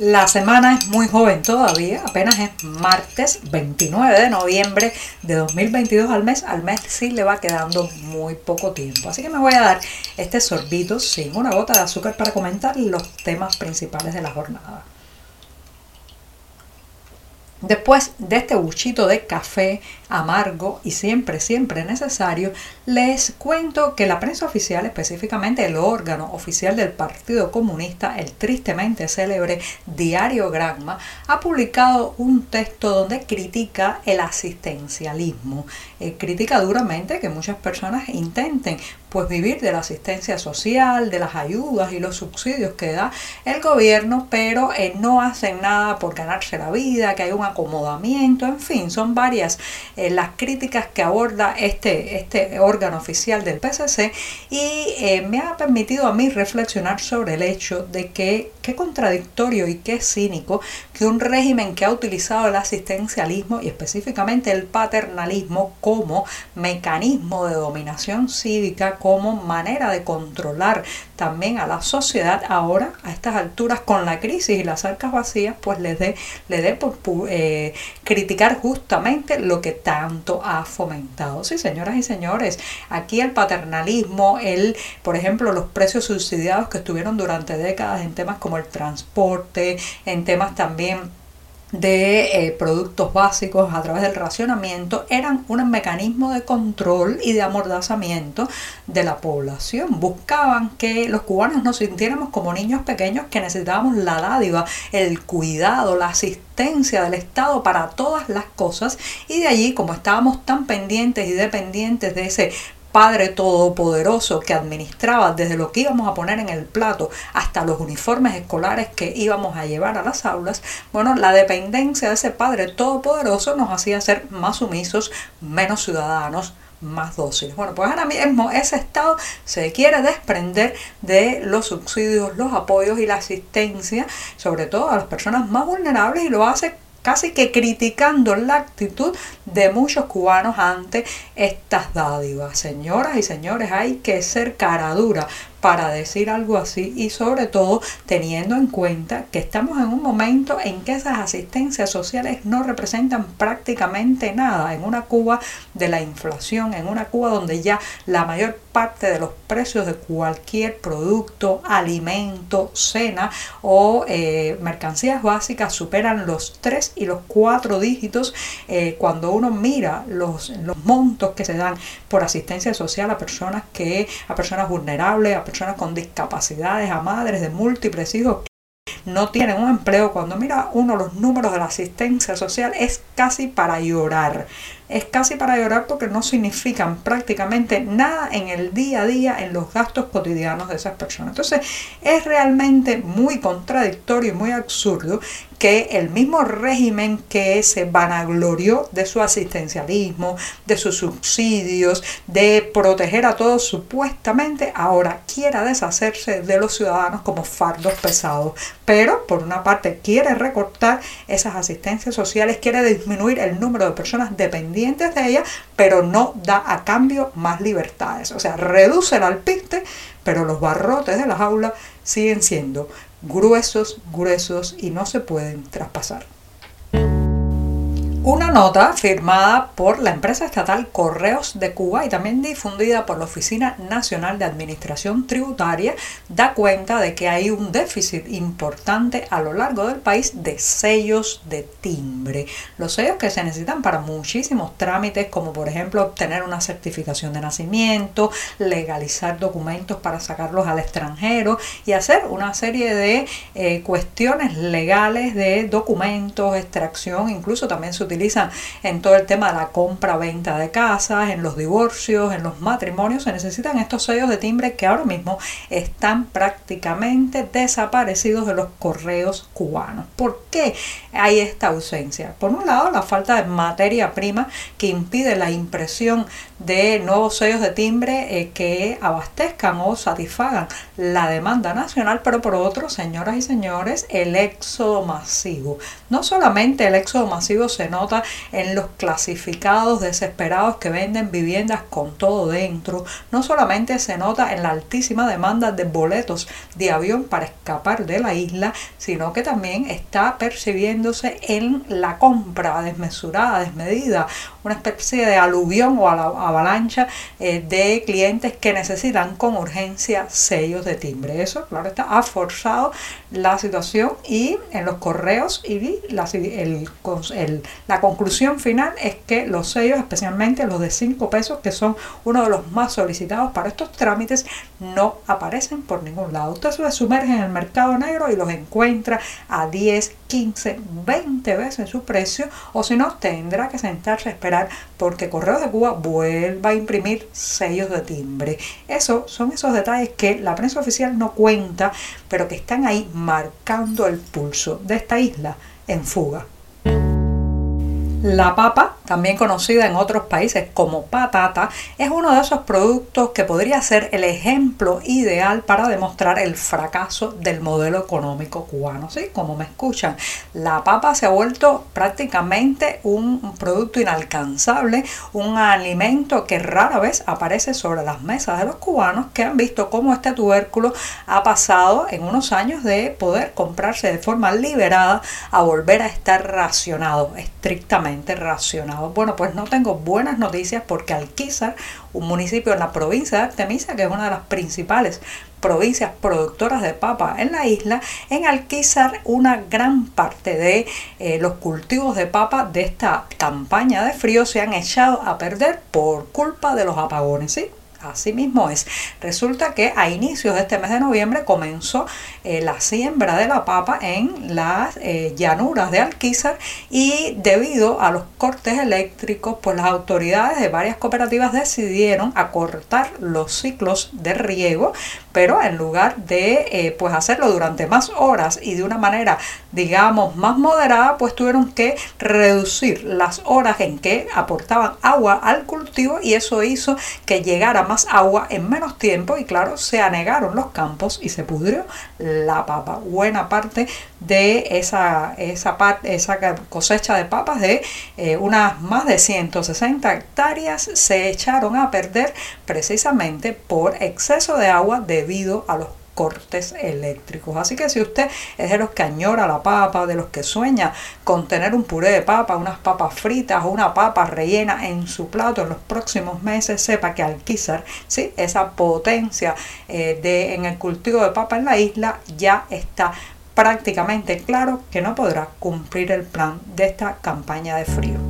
La semana es muy joven todavía, apenas es martes 29 de noviembre de 2022 al mes. Al mes sí le va quedando muy poco tiempo. Así que me voy a dar este sorbito sin una gota de azúcar para comentar los temas principales de la jornada. Después de este buchito de café amargo y siempre, siempre necesario, les cuento que la prensa oficial, específicamente el órgano oficial del Partido Comunista, el tristemente célebre Diario Granma, ha publicado un texto donde critica el asistencialismo. Eh, critica duramente que muchas personas intenten pues vivir de la asistencia social, de las ayudas y los subsidios que da el gobierno, pero eh, no hacen nada por ganarse la vida, que hay un acomodamiento, en fin, son varias eh, las críticas que aborda este, este órgano oficial del PCC y eh, me ha permitido a mí reflexionar sobre el hecho de que qué contradictorio y qué cínico que un régimen que ha utilizado el asistencialismo y específicamente el paternalismo como mecanismo de dominación cívica, como manera de controlar también a la sociedad ahora a estas alturas con la crisis y las arcas vacías, pues le dé le dé por eh, criticar justamente lo que tanto ha fomentado. Sí, señoras y señores, aquí el paternalismo, el, por ejemplo, los precios subsidiados que estuvieron durante décadas en temas como el transporte, en temas también de eh, productos básicos a través del racionamiento eran un mecanismo de control y de amordazamiento de la población. Buscaban que los cubanos nos sintiéramos como niños pequeños que necesitábamos la dádiva, el cuidado, la asistencia del Estado para todas las cosas y de allí como estábamos tan pendientes y dependientes de ese Padre Todopoderoso que administraba desde lo que íbamos a poner en el plato hasta los uniformes escolares que íbamos a llevar a las aulas, bueno, la dependencia de ese Padre Todopoderoso nos hacía ser más sumisos, menos ciudadanos, más dóciles. Bueno, pues ahora mismo ese Estado se quiere desprender de los subsidios, los apoyos y la asistencia, sobre todo a las personas más vulnerables, y lo hace casi que criticando la actitud de muchos cubanos ante estas dádivas. Señoras y señores, hay que ser cara dura para decir algo así y sobre todo teniendo en cuenta que estamos en un momento en que esas asistencias sociales no representan prácticamente nada en una Cuba de la inflación, en una Cuba donde ya la mayor parte de los precios de cualquier producto, alimento, cena o eh, mercancías básicas superan los 3 y los 4 dígitos eh, cuando uno mira los, los montos que se dan por asistencia social a personas que a personas vulnerables, a personas con discapacidades, a madres de múltiples hijos no tienen un empleo, cuando mira uno los números de la asistencia social es casi para llorar es casi para llorar porque no significan prácticamente nada en el día a día, en los gastos cotidianos de esas personas. Entonces es realmente muy contradictorio y muy absurdo que el mismo régimen que se vanaglorió de su asistencialismo, de sus subsidios, de proteger a todos supuestamente, ahora quiera deshacerse de los ciudadanos como fardos pesados. Pero, por una parte, quiere recortar esas asistencias sociales, quiere disminuir el número de personas dependientes de ella, pero no da a cambio más libertades. O sea, reduce el alpiste, pero los barrotes de las aulas siguen siendo gruesos, gruesos y no se pueden traspasar. Una nota firmada por la empresa estatal Correos de Cuba y también difundida por la Oficina Nacional de Administración Tributaria da cuenta de que hay un déficit importante a lo largo del país de sellos de timbre. Los sellos que se necesitan para muchísimos trámites como por ejemplo obtener una certificación de nacimiento, legalizar documentos para sacarlos al extranjero y hacer una serie de eh, cuestiones legales de documentos, extracción, incluso también se utilizan en todo el tema de la compra-venta de casas, en los divorcios, en los matrimonios. Se necesitan estos sellos de timbre que ahora mismo están prácticamente desaparecidos de los correos cubanos. ¿Por qué hay esta ausencia? Por un lado, la falta de materia prima que impide la impresión de nuevos sellos de timbre eh, que abastezcan o satisfagan la demanda nacional, pero por otro, señoras y señores, el éxodo masivo. No solamente el éxodo masivo se nota en los clasificados desesperados que venden viviendas con todo dentro, no solamente se nota en la altísima demanda de boletos de avión para escapar de la isla, sino que también está percibiéndose en la compra desmesurada, desmedida, una especie de aluvión o avalancha eh, de clientes que necesitan con urgencia sellos de timbre. Eso, claro, está, ha forzado la situación y en los correos y la, la conclusión final es que los sellos, especialmente los de 5 pesos, que son uno de los más solicitados para estos trámites, no aparecen por ningún lado. Usted se sumerge en el mercado negro y los encuentra a 10, 15, 20 veces su precio o si no tendrá que sentarse a esperar porque Correos de Cuba vuelva a imprimir sellos de timbre. Eso son esos detalles que la prensa oficial no cuenta, pero que están ahí marcando el pulso de esta isla en fuga. La papa, también conocida en otros países como patata, es uno de esos productos que podría ser el ejemplo ideal para demostrar el fracaso del modelo económico cubano. ¿sí? Como me escuchan, la papa se ha vuelto prácticamente un producto inalcanzable, un alimento que rara vez aparece sobre las mesas de los cubanos que han visto cómo este tubérculo ha pasado en unos años de poder comprarse de forma liberada a volver a estar racionado estrictamente racionado. Bueno, pues no tengo buenas noticias porque Alquizar, un municipio en la provincia de Artemisa, que es una de las principales provincias productoras de papa en la isla, en Alquizar una gran parte de eh, los cultivos de papa de esta campaña de frío se han echado a perder por culpa de los apagones. ¿sí? Así mismo es. Resulta que a inicios de este mes de noviembre comenzó eh, la siembra de la papa en las eh, llanuras de Alquizar y debido a los cortes eléctricos, pues las autoridades de varias cooperativas decidieron acortar los ciclos de riego, pero en lugar de eh, pues hacerlo durante más horas y de una manera digamos más moderada, pues tuvieron que reducir las horas en que aportaban agua al cultivo y eso hizo que llegara más agua en menos tiempo y claro, se anegaron los campos y se pudrió la papa. Buena parte de esa, esa, esa cosecha de papas de eh, unas más de 160 hectáreas se echaron a perder precisamente por exceso de agua debido a los cortes eléctricos. Así que si usted es de los que añora la papa, de los que sueña con tener un puré de papa, unas papas fritas o una papa rellena en su plato en los próximos meses, sepa que Alquizar, ¿sí? esa potencia eh, de, en el cultivo de papa en la isla ya está prácticamente claro que no podrá cumplir el plan de esta campaña de frío.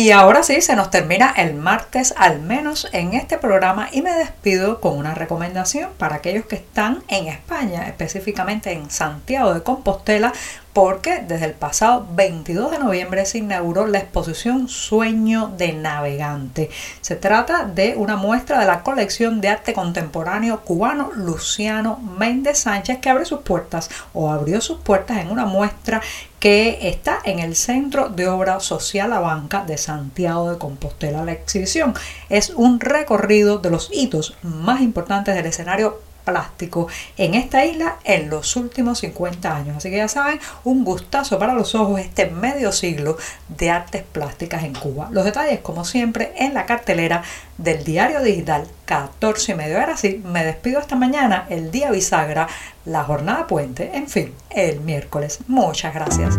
Y ahora sí, se nos termina el martes al menos en este programa y me despido con una recomendación para aquellos que están en España, específicamente en Santiago de Compostela, porque desde el pasado 22 de noviembre se inauguró la exposición Sueño de Navegante. Se trata de una muestra de la colección de arte contemporáneo cubano Luciano Méndez Sánchez que abre sus puertas o abrió sus puertas en una muestra que está en el Centro de Obra Social La Banca de Santiago de Compostela. La exhibición es un recorrido de los hitos más importantes del escenario plástico en esta isla en los últimos 50 años. Así que ya saben, un gustazo para los ojos este medio siglo de artes plásticas en Cuba. Los detalles, como siempre, en la cartelera del diario digital 14 y medio. Ahora sí, me despido esta mañana, el día bisagra, la jornada puente, en fin, el miércoles. Muchas gracias.